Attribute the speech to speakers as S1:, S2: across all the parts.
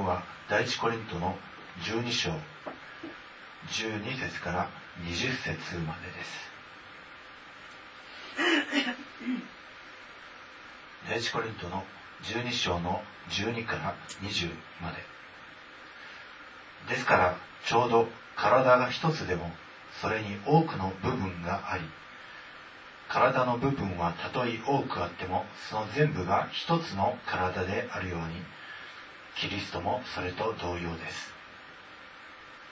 S1: 領は第一コリントの12章12節から20節までです。第一コリントの12章の12から20まで。ですからちょうど体が一つでもそれに多くの部分があり体の部分はたとえ多くあってもその全部が一つの体であるようにキリストもそれと同様です。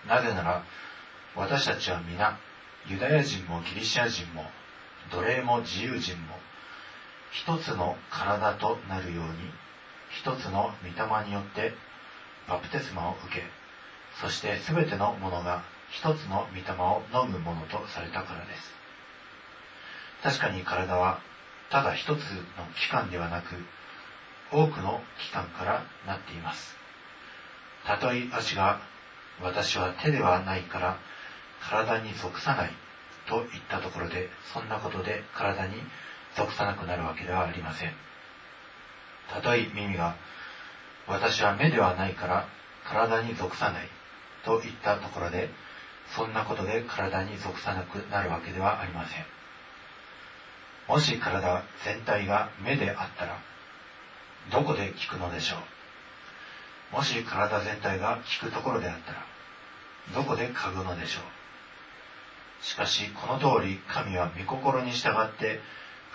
S1: なぜなら私たちは皆ユダヤ人もギリシア人も奴隷も自由人も一つの体となるように一つの御霊によってバプテスマを受けそして全てのものが一つの御霊を飲むものとされたからです。確かに体はただ一つの器官ではなく多くの器官からなっています。たとえ足が私は手ではないから体に属さないと言ったところでそんなことで体に属さなくなるわけではありません。たとえ耳が私は目ではないから体に属さないと言ったところでそんなことで体に属さなくなるわけではありません。もし体全体が目であったらどこで聞くのでしょう？もし体全体が聞くところであったらどこで嗅ぐのでしょう？しかしこの通り神は御心に従って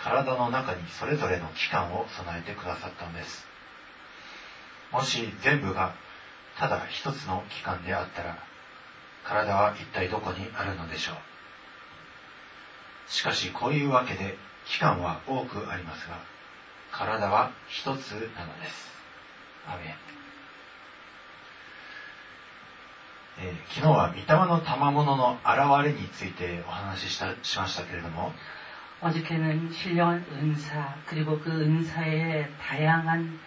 S1: 体の中にそれぞれの器官を備えてくださったのです。もし全部がただ一つの器官であったら体は一体どこにあるのでしょう？しかしこういうわけで器官は多くありますが体は一つなのですアメンえー、昨日は御霊の賜物の現れについてお話ししたしましたけれども
S2: 어저께는 신령한 은사 그리고 그 은사의 다양한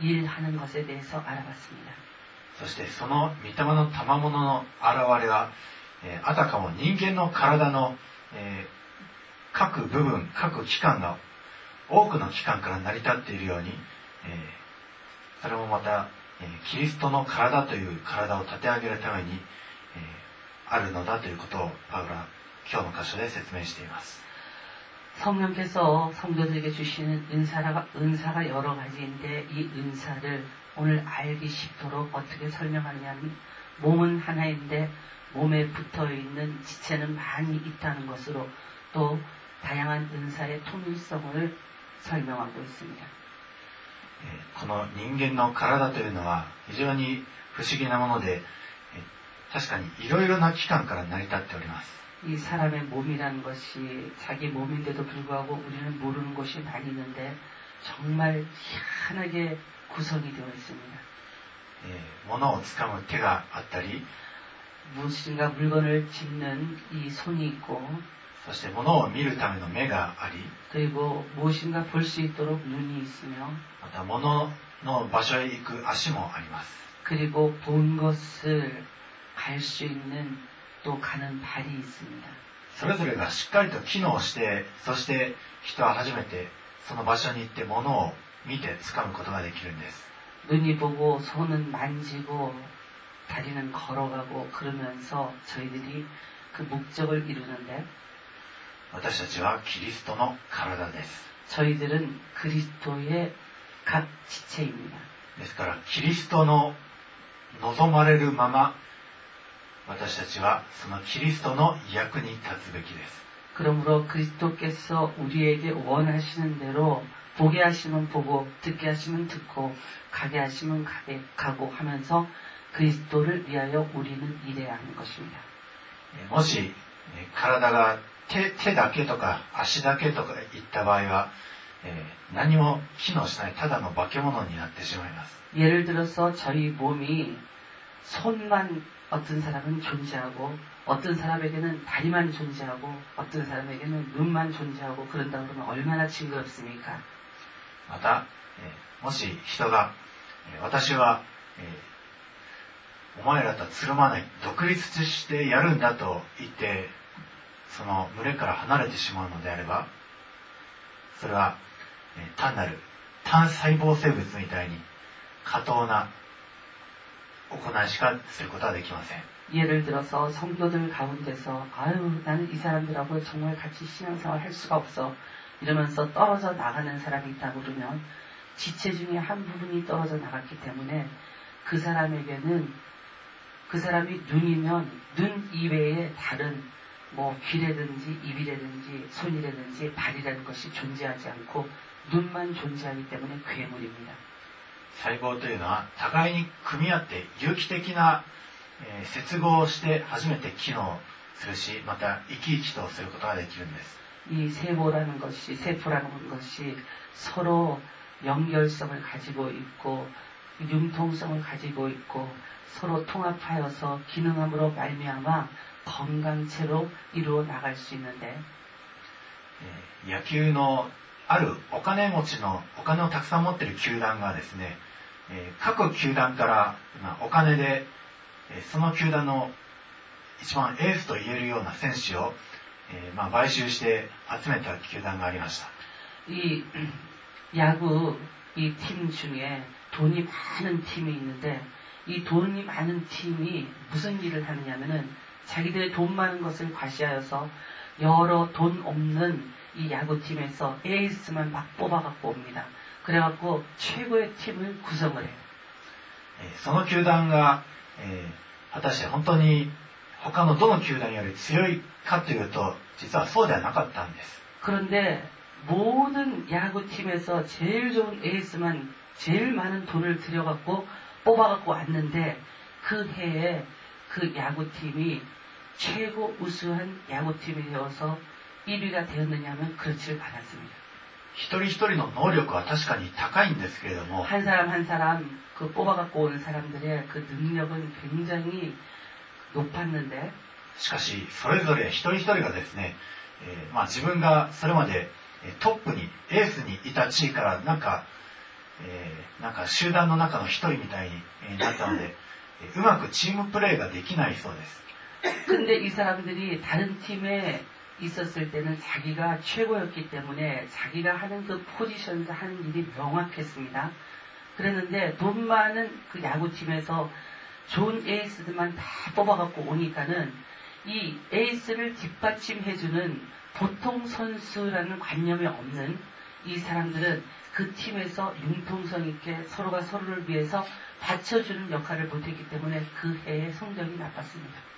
S2: 일하는 것에 대해서 알아봤습니다.
S1: そしてその御霊の賜物の現れは、えー、あたかも人間の体の、えー、各部分各器官が 多くの器官から成り立っているように、えー、それもまた、えキリストの体という体を立て上げるために、えあるのだということをパウロは今日の箇所で説明しています。
S2: 성령께서 성도들에게 주시는 은사가, 은사가 여러 가지인데 이 은사를 오늘 알기 쉽도록 어떻게 설명하냐면 몸은 하나인데 몸에 붙어 있는 지체는 많이 있다는 것으로 또 다양한 은사의 통일성을 설명하고 있습니다.
S1: この人間の体というのは非常に不思議なもので確かにいろいろな器官から成り立っております。
S2: 이 사람의 몸이라는 것이 자기 몸인데도 불구하고 우리는 모르는 것이 많이 있는데 정말 희한하게 구성이 되어 있습니다.
S1: 예, 物を掴む手があったり
S2: 무엇인가 물건을 짚는 이 손이 있고
S1: そして物を見るための目があり
S2: 그리고 무엇인가 볼 수 있도록 눈이 있으며
S1: また物の場所へ行く足もあります
S2: 그리고 본 것을 갈 수 있는 또 가는 발이 있습니다.
S1: それぞれがしっかりと機能してそして人は初めてその場所に行って物を見て掴むことができるんです
S2: 눈이 보고 손은 만지고 다리는 걸어가고 그러면서 저희들이 그 목적을 이루는데
S1: 私たちはキリストの体です
S2: 저희들은 그리스도의 각 지체입니다.
S1: ですからキリストの望まれるまま私たちはそのキリストの役に立つべきです。
S2: 그러므로 그리스도께서 우리에게 원하시는 대로 보게 하시면 보고 듣게 하시면 듣고 가게 하시면 가게 가고 하면서 그리스도를 위하여 우리는 일해야 하는 것입니다.
S1: もし体が 手手だけとか足だけとかいった場合は、えー、何も機能しないただの化け物になってしまいます。
S2: 예를 들어서 저희 몸이 손만 어떤 사람은 존재하고 어떤 사람에게는 다리만 존재하고 어떤 사람에게는 눈만 존재하고 그런다 그러면 얼마나 징그럽습니까?
S1: また、えー、もし人が、えー、私は、えー、お前らとはつるまない、独立してやるんだと言って、 その群れから離れてしまうのであれば、それは、えー、単なる単細胞生物みたいに過当な 行いしかすることはできません。
S2: 예를 들어서 성도들 가운데서 아유 나는 이 사람들하고 정말 같이 신앙생활 할 수가 없어 이러면서 떨어져 나가는 사람이 있다고 그러면 지체 중에 한 부분이 떨어져 나갔기 때문에 그 사람에게는 그 사람이 눈이면 눈 이외에 다른 뭐 귀라든지 입이라든지 손이라든지 발이라는 것이 존재하지 않고 눈만 존재하기 때문에 괴물입니다.
S1: 細胞というのは互いに組み合って有機的な、えー接合をして初めて機能するしまた生き生きとすることができるんです
S2: 이 세포라는 것이 세포라는 것이 서로 연결성을 가지고 있고 융통성을 가지고 있고 서로 통합하여서 기능함으로 말미암아 건강체로 이루어 나갈 수 있는데
S1: 野球のあるお金持ちのお金をたくさん持っている球団がですね、え各球団からまあお金で、えその球団の一番エースと言えるような選手を、えまあ、買収して集めた球団がありました。
S2: 이야구이팀중에돈이많은팀이있는데이돈이많은팀이무슨일을하느냐면은 자기들의 돈 많은 것을 과시하여서 여러 돈 없는 이 야구팀에서 에이스만 막 뽑아갖고 옵니다. 그래갖고 최고의 팀을 구성을 해요.
S1: えーその球団が、えー果たして本当に他のどの球団より強いかというと実はそうではなかったんです
S2: 그런데 모든 야구팀에서 제일 좋은 에이스만 제일 많은 돈을 들여갖고 뽑아갖고 왔는데 그 해에 그 야구팀이 최고 우수한 야구팀이 되어서 1위가 되었느냐면 그렇지를 않았습니다.
S1: 一人一人の能力は確かに高いんですけれども
S2: 한 사람 한 사람 그 뽑아갖고 온 사람들의 그 능력은 굉장히 높았는데
S1: しかしそれぞれ一人一人がですね、えーまあ、自分がそれまでえートップにエースにいた地位からなんか、えーなんか集団の中の一人みたいにえーなったので、えーうまくチームプレーができないそうです
S2: 근데 이 사람들이 다른 팀에 있었을 때는 자기가 최고였기 때문에 자기가 하는 그 포지션에서 하는 일이 명확했습니다. 그랬는데 돈 많은 그 야구팀에서 좋은 에이스들만 다 뽑아갖고 오니까는 이 에이스를 뒷받침해주는 보통 선수라는 관념이 없는 이 사람들은 그 팀에서 융통성 있게 서로가 서로를 위해서 받쳐주는 역할을 못했기 때문에 그 해의 성적이 나빴습니다.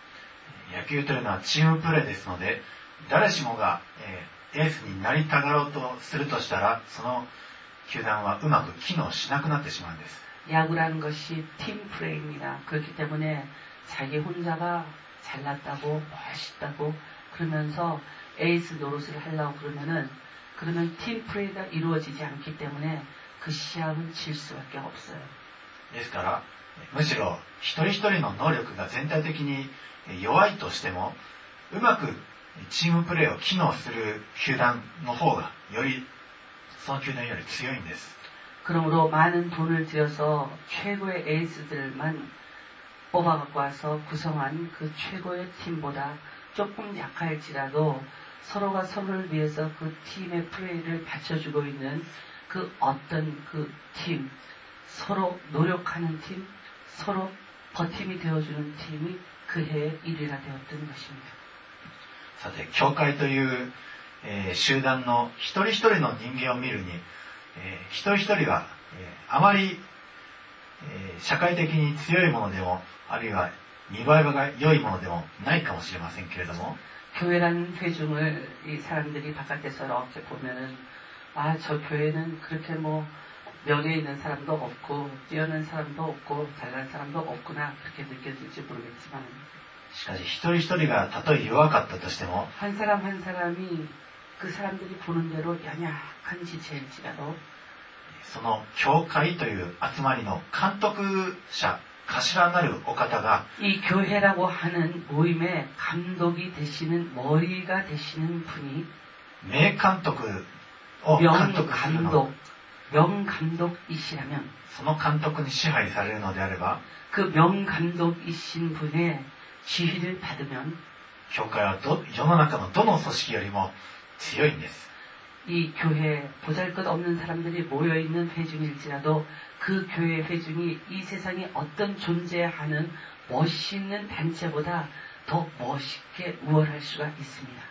S1: 野球というのはチームプレーですので誰しもが、えーエースになりたがろうとするとしたらその球団はうまく機能しなくなってしまうんです
S2: 야구라는 것이 팀 플레이입니다. 그렇기 때문에 자기 혼자가 잘났다고 멋있다고 그러면서 에이스 노릇을 하려고 그러면은 그러면 팀 플레이가 이루어지지 않기 때문에 그 시합은 질 수밖에 없어요.
S1: ですから むしろ一人一人の能力が全体的に弱いとしてもうまくチームプレーを機能する球団の方がよりその球団より強いんです
S2: 그러므로 많은 돈을 들여서 최고의 에이스들만 뽑아갖고 와서 구성한 그 최고의 팀보다 조금 약할지라도 서로가 서로를 위해서 그 팀의 플레이를 받쳐주고 있는 그 어떤 그 팀, 서로 노력하는 팀, 서로 버팀이 되어주는 팀이 그 해의 1위가 되었던 것입니다.
S1: さて教会という、えー集団の一人一人の人間を見るに、えー一人一人が、えーあまり、えー社会的に強いものでもあるいは見栄えが良いものでもないかもしれませんけれども
S2: 교회라는 회중을 이 사람들이 바깥에서 이렇게 보면은 아 저 교회는 그렇게 뭐 명예 있는 사람도 없고 뛰어난 사람도 없고 잘난 사람도 없구나 그렇게 느껴질지 모르겠지만
S1: しかし一人一人がたとえ弱かったとしても
S2: 한 사람 한 사람이 그 사람들이 보는 대로 연약한 지체일지라도
S1: その教会という集まりの監督者頭なるお方が
S2: 이 교회라고 하는 모임의 감독이 되시는 머리가 되시는 분이
S1: 名監督を監督するの
S2: 명감독 명감독이시라면
S1: その監督に支配されるのであれば
S2: 그 명감독이신 분의 지휘를 받으면
S1: 教会はど世の中のどの組織よりも強いんです
S2: 이 교회 보잘것 없는 사람들이 모여있는 회중일지라도 그 교회 회중이 이 세상에 어떤 존재하는 멋있는 단체보다 더 멋있게 우월할 수가 있습니다.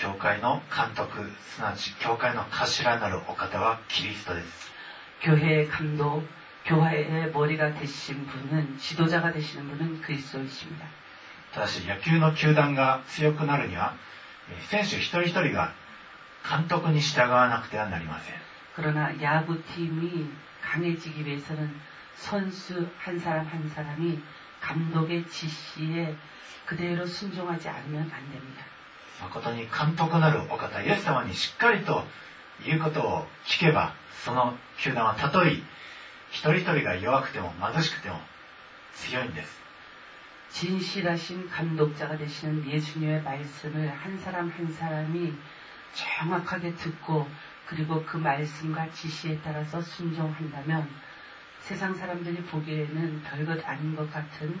S1: 教会の監督すなわち教会の頭なるお方はキリストです
S2: 교회의 감독, 교회의 머리가 되신 분은 지도자가 되시는 분은 그리스도이십니다.
S1: ただし野球の球団が強くなるにはえー選手一人一人が監督に従わなくてはなりません
S2: 그러나 야구팀이 강해지기 위해서는 선수 한 사람 한 사람이 감독의 지시에 그대로 순종하지 않으면 안 됩니다.
S1: 誠に監督なるお方イエス様にしっかりと言うことを聞けばその球団はたとえ一人一人が弱くても貧しくても強いんです
S2: 진실하신 감독자가 되시는 예수님의 말씀을 한 사람 한 사람이 정확하게 듣고 그리고 그 말씀과 지시에 따라서 순종한다면 세상 사람들이 보기에는 별것 아닌 것 같은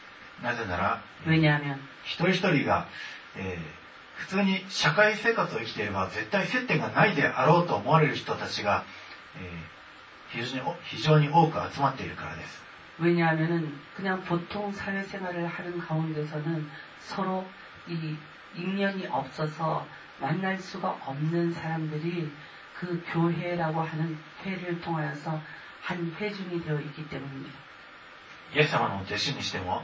S1: なぜなら
S2: 왜냐하면
S1: 一人一人が、えー普通に社会生活を生きていれば絶対接点がないであろうと思われる人たちが、えー非常に非常に多く集まっているからです
S2: 왜냐하면은 그냥 보통 사회생활을 하는 가운데서는 서로 이 인연이 없어서 만날 수가 없는 사람들이 그 교회라고 하는 회를 통하여서 한 회중이 되어 있기 때문입니다.
S1: イエス様の弟子にしても、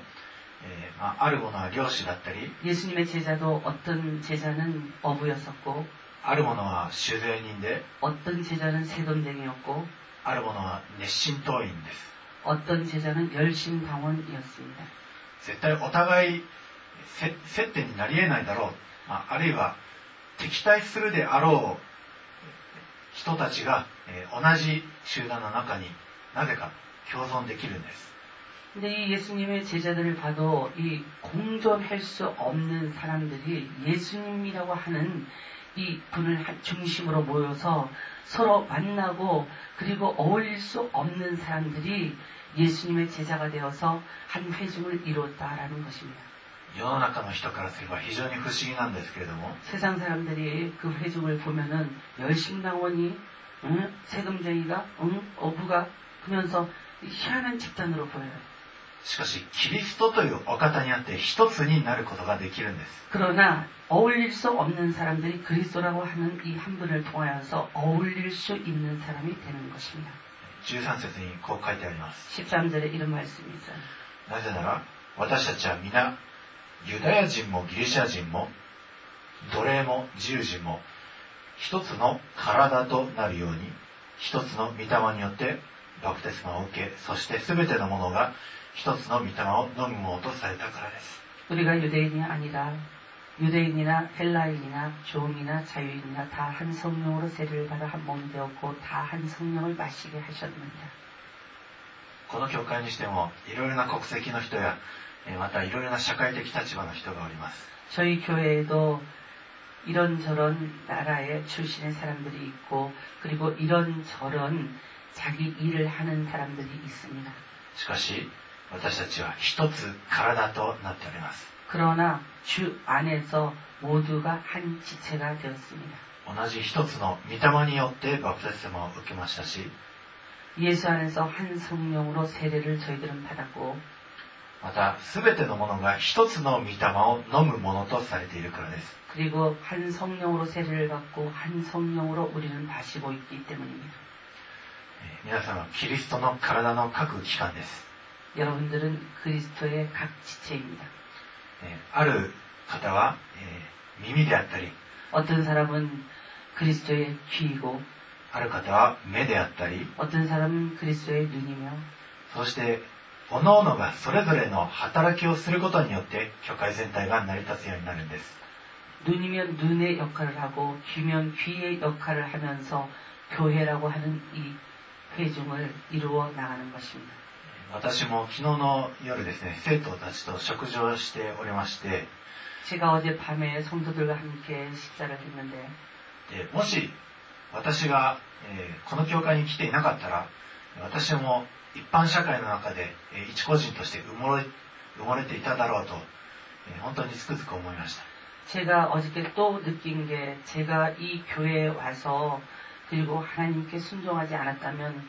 S1: えーまあ、ある者は漁師だったり
S2: 예수님의 제자도 어떤 제자는 어부였었고
S1: ある者は酒税人で
S2: 어떤 제자는 세금쟁이였고
S1: ある者は熱心党員です
S2: 어떤 제자는 열심당원이었습니다.
S1: 絶対お互いせ接点になり得ないだろう、まあ、あるいは敵対するであろう人たちが、えー同じ集団の中になぜか共存できるんです
S2: 근데 이 예수님의 제자들을 봐도 이 공존할 수 없는 사람들이 예수님이라고 하는 이 분을 한- 중심으로 모여서 서로 만나고 그리고 어울릴 수 없는 사람들이 예수님의 제자가 되어서 한 회중을 이뤘다라는 것입니다.
S1: 世の中の人からすれば非常に不思議なんですけれども
S2: 세상 사람들이 그 회중을 보면은 열심당원이 응? 세금쟁이가 응? 어부가 그러면서 희한한 집단으로 보여요.
S1: しかしキリストというお方にあって一つになることができるんです
S2: 그러나 어울릴 수 없는 사람들이 그리스도라고 하는 이 한 분을 통하여서 어울릴 수 있는 사람이 되는 것입니다.
S1: 13節にこう書いてあります
S2: 13절에 이런 말씀이 있어요.
S1: なぜなら私たちは皆ユダヤ人もギリシャ人も奴隷も自由人も一つの体となるように一つの御霊によってバプテスマを受けそして全てのものが 一つの御霊を飲むものとされたからです
S2: 우리가 유대인이 아니라 유대인이나 헬라인이나 종이나 자유인이나 다 한 성령으로 세례를 받아 한 몸이 되었고 다 한 성령을 마시게 하셨느니라.
S1: この教会にしてもいろいろな国籍の人やえーまたいろいろな社会的立場の人がおります
S2: 저희 교회에도 이런저런 나라의 출신의 사람들이 있고 그리고 이런저런 자기 일을 하는 사람들이 있습니다.
S1: しかし 私たちは一つ体となっております
S2: 그러나 주 안에서 모두가 한 지체가 되었습니다.
S1: 同じ一つの御霊によってバプテスマを受けましたし
S2: 예수 안에서 한 성령으로 세례를 저희들은 받았고
S1: また全てのものが一つの御霊を飲むものとされているからです
S2: 그리고 한 성령으로 세례를 받고 한 성령으로 우리는 마시고 있기 때문입니다.
S1: えー皆さんはキリストの体の各機関です、
S2: 여러분들은 그리스도의 각 지체입니다.
S1: えーある方は、えー耳であったり
S2: 어떤 사람은 그리스도의 귀이고
S1: ある方は目であったり
S2: 어떤 사람은 그리스도의 눈이며
S1: そして各々がそれぞれの働きをすることによって教会全体が成り立つようになるんです
S2: 눈이면 눈의 역할을 하고 귀면 귀의 역할을 하면서 교회라고 하는 이 회중을 이루어 나가는 것입니다.
S1: 私も昨日の夜ですね、生徒たちと食事をしておりまして、
S2: 제가 어젯밤에 성도들과 함께 식사를 했는데
S1: でもし私が、えーこの教会に来ていなかったら、私も一般社会の中で、えー一個人として埋もれ埋もれていただろうと、えー本当につくづく思いました。
S2: 제가 어저께 또 느낀 게 제가 이 교회에 와서 그리고 하나님께 순종하지 않았다면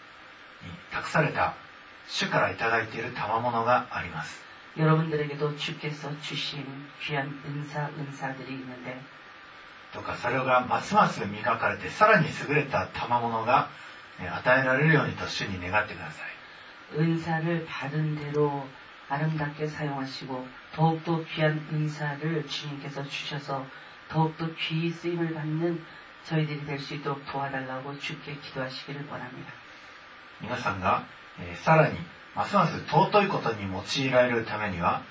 S1: 託された主からいただいている賜物があります。
S2: 여러분들에게도 주께서 주신 귀한 은사, 은사들이 있는데
S1: とか、それがますます磨かれて、さらに優れた賜物がえー与えられるようにと主に願ってください。
S2: 은사를 받은 대로 아름답게 사용하시고 더욱더 귀한 은사를 주님께서 주셔서 더욱더 귀히 쓰임을 받는 저희들이 될 수 있도록 도와달라고 주께 기도하시기를 원합니다.
S1: 皆さんが、えーさらに、ますます尊いことに用いられるためには、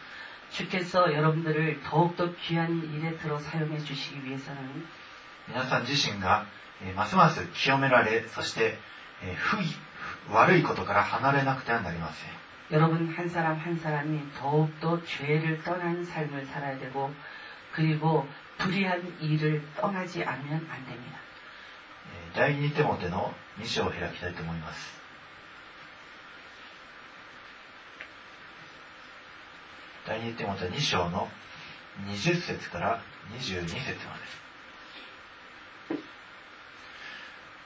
S2: 주께서 여러분들을 더욱더 귀한 일에 들어 사용해 주시기 위해서는
S1: 皆さん自身が、えーますます清められ、そして、えー不義、悪いことから離れなくてはなりません。
S2: 여러분 한 사람 한 사람이 더욱더 죄를 떠난 삶을 살아야 되고 그리고 불의한 일을 떠나지 않으면 안 됩니다.
S1: えー第2テモテの2章を開きたいと思います。 第2テモテ2章の20節から22節まで。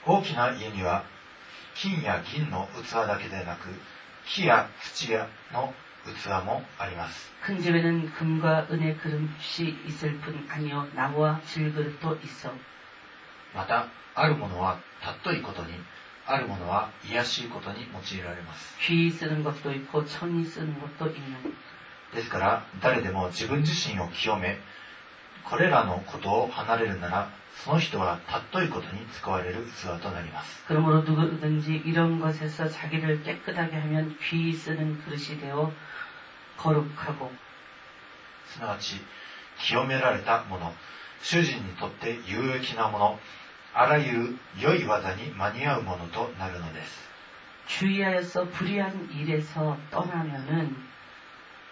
S1: 大きな家には金や銀の器だけでなく木や土やの器もあります。
S2: 큰 집에는 금과 은의 그릇이 있을 뿐 아니요 나무와 질그릇도 있어
S1: また、あるものは尊いことに、あるものは癒しいことに用いられます。
S2: 귀 쓰는 것도 있고 천이 쓰는 것도 있는
S1: ですから、誰でも自分自身を清め、これらのことを離れるなら、その人は尊いことに使われる器となります。
S2: 그러므로 누구든지 이런 것에서 자기를 깨끗하게 하면 귀 쓰는 그릇이 되어 거룩하고
S1: すなわち、清められたもの、主人にとって有益なもの、あらゆる良い技に間に合うものとなるのです。
S2: 주의하여서 불의한 일에서 떠나면은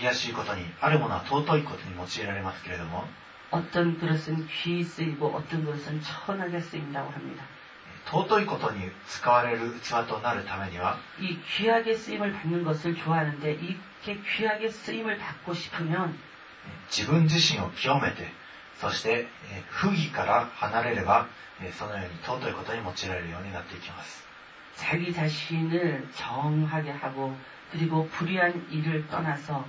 S1: 卑しいことにあるものは尊いことに用いられますけれども.尊いことに使われる器となるためには自分自身を清めてそして不義から離れればそのように尊いことに用いられるようになっていきます。
S2: 자기자신을정하게하고그리고불의한일을떠나서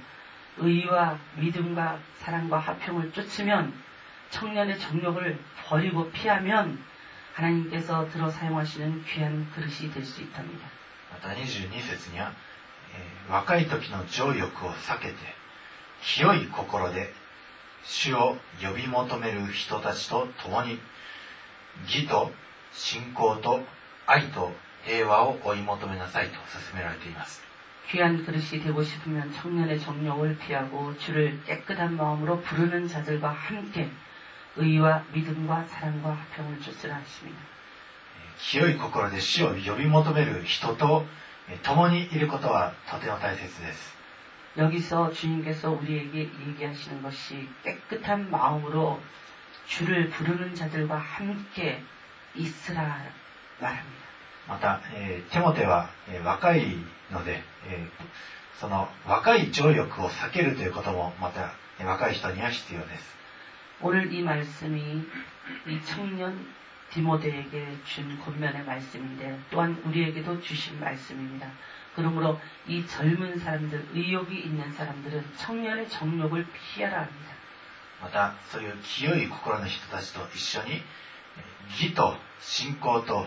S2: 의와 믿음과 사랑과 화평을 쫓으면 청년의 정욕을 버리고 피하면 하나님께서 들어 사용하시는 귀한 그릇이 될 수 있답니다.
S1: また22節には、えー若い時の情欲を避けて、清い心で主を呼び求める人たちと共に、義と信仰と愛と平和を追い求めなさいと勧められています。
S2: 귀한 그릇이 되고 싶으면 청년의 정욕을 피하고 주를 깨끗한 마음으로 부르는 자들과 함께 의와 믿음과 사랑과 화평을 주시라 하십니다.
S1: 清い心で死を呼び求める人とえ共にいることはとても大切です
S2: 여기서 주님께서 우리에게 얘기하시는 것이 깨끗한 마음으로 주를 부르는 자들과 함께 있으라 말합니다.
S1: また、えーテモテは、えー若いので、えーその若い情欲を避けるということもまたえー若い人には必要です
S2: 오늘 이 말씀이 이 청년 디모데에게 준 권면의 말씀인데 또한 우리에게도 주신 말씀입니다. 그러므로 이 젊은 사람들, 의욕이 있는 사람들은 청년의 정욕을 피하라 합니다.
S1: またそういう清い心の人たちと一緒にえー義と信仰と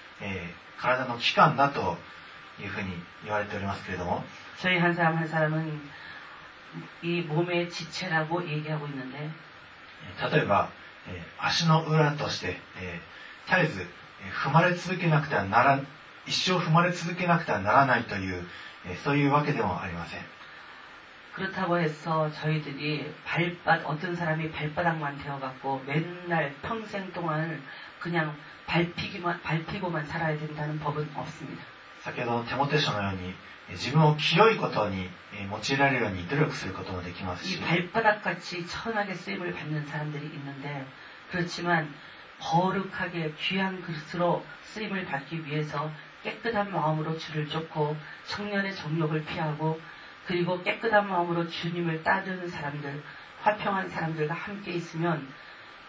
S1: えー体の器官だというふうに言われておりますけれども
S2: 저희 한 사람 한 사람은 이 몸의 지체라고 얘기하고 있는데
S1: えー例えば、えー足の裏として、えー絶えず、えー踏まれ続けなくてはなら一生踏まれ続けなくてはならないという、えーそういうわけでもありません
S2: 그렇다고 해서 저희들이 발바 어떤 사람이 발바닥만 되어갖고 맨날 평생 동안 그냥 밟히기만 밟히고만 살아야 된다는 법은 없습니다.
S1: 先ほどのテモテ書のようにえー自分を清いことにえー用いられるように努力することもできます
S2: 이
S1: し
S2: 발바닥같이 천하게 쓰임을 받는 사람들이 있는데 그렇지만 거룩하게 귀한 그릇으로 쓰임을 받기 위해서 깨끗한 마음으로 주를 쫓고 청년의 정욕을 피하고 그리고 깨끗한 마음으로 주님을 따르는 사람들 화평한 사람들과 함께 있으면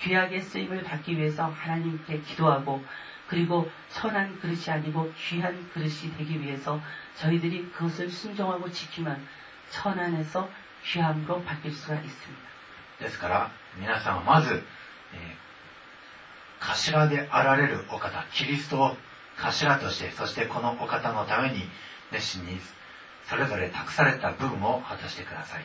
S2: 귀하게 쓰임을 받기 위해서 하나님께 기도하고 그리고 선한 그릇이 아니고 귀한 그릇이 되기 위해서 저희들이 그것을 순종하고 지키면 천안에서 귀함으로 바뀔 수가 있습니다.
S1: ですから皆さんはまず、えー頭であられるお方キリストを頭としてそしてこのお方のために熱心にそれぞれ託された分を果たしてください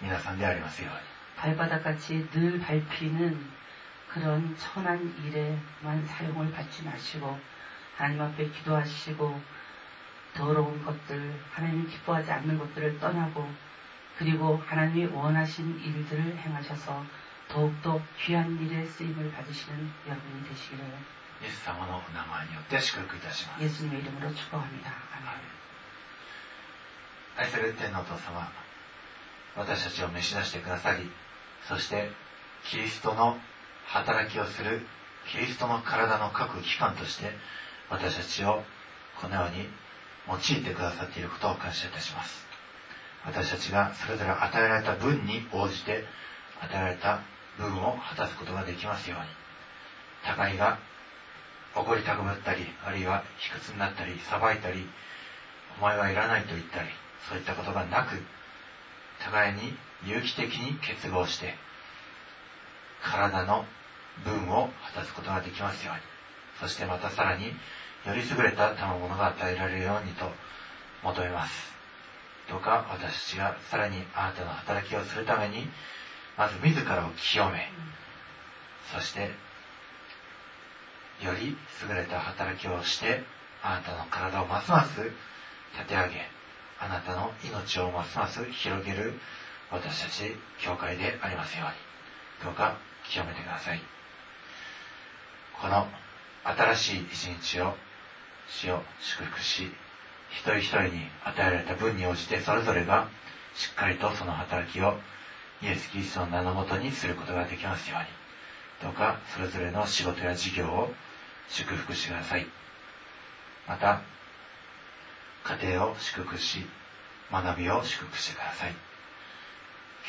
S1: 皆さんでありますように
S2: 발바닥같이 늘 밟히는 그런 천한 일에만 사용을 받지 마시고 하나님 앞에 기도하시고 더러운 것들, 하나님 기뻐하지 않는 것들을 떠나고 그리고 하나님이 원하신 일들을 행하셔서 더욱더 귀한 일에 쓰임을 받으시는 여러분이 되시기를
S1: イエス様のお名前によって祝福いたします
S2: 예수님의 이름으로 축복합니다. 아멘.
S1: 愛する天のお父様 私たちを召し出してくださりそしてキリストの働きをするキリストの体の各機関として私たちをこのように用いてくださっていることを感謝いたします。私たちがそれぞれ与えられた分に応じて与えられた部分を果たすことができますように。互いが怒り高ぶったりあるいは卑屈になったり裁いたりお前はいらないと言ったりそういったことがなく互いに有機的に結合して体の分を果たすことができますように。そしてまたさらにより優れた賜物が与えられるようにと求めます。どうか私たちがさらにあなたの働きをするためにまず自らを清めそしてより優れた働きをしてあなたの体をますます立て上げあなたの命をますます広げる私たち教会でありますように。どうか清めてください。この新しい一日を死を祝福し一人一人に与えられた分に応じてそれぞれがしっかりとその働きをイエス・キリストの名のもとにすることができますように。どうかそれぞれの仕事や事業を祝福してください。また家庭を祝福し学びを祝福してください。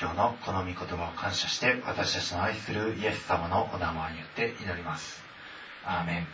S1: 今日のこの御言葉を感謝して私たちの愛するイエス様のお名前によって祈ります。アーメン。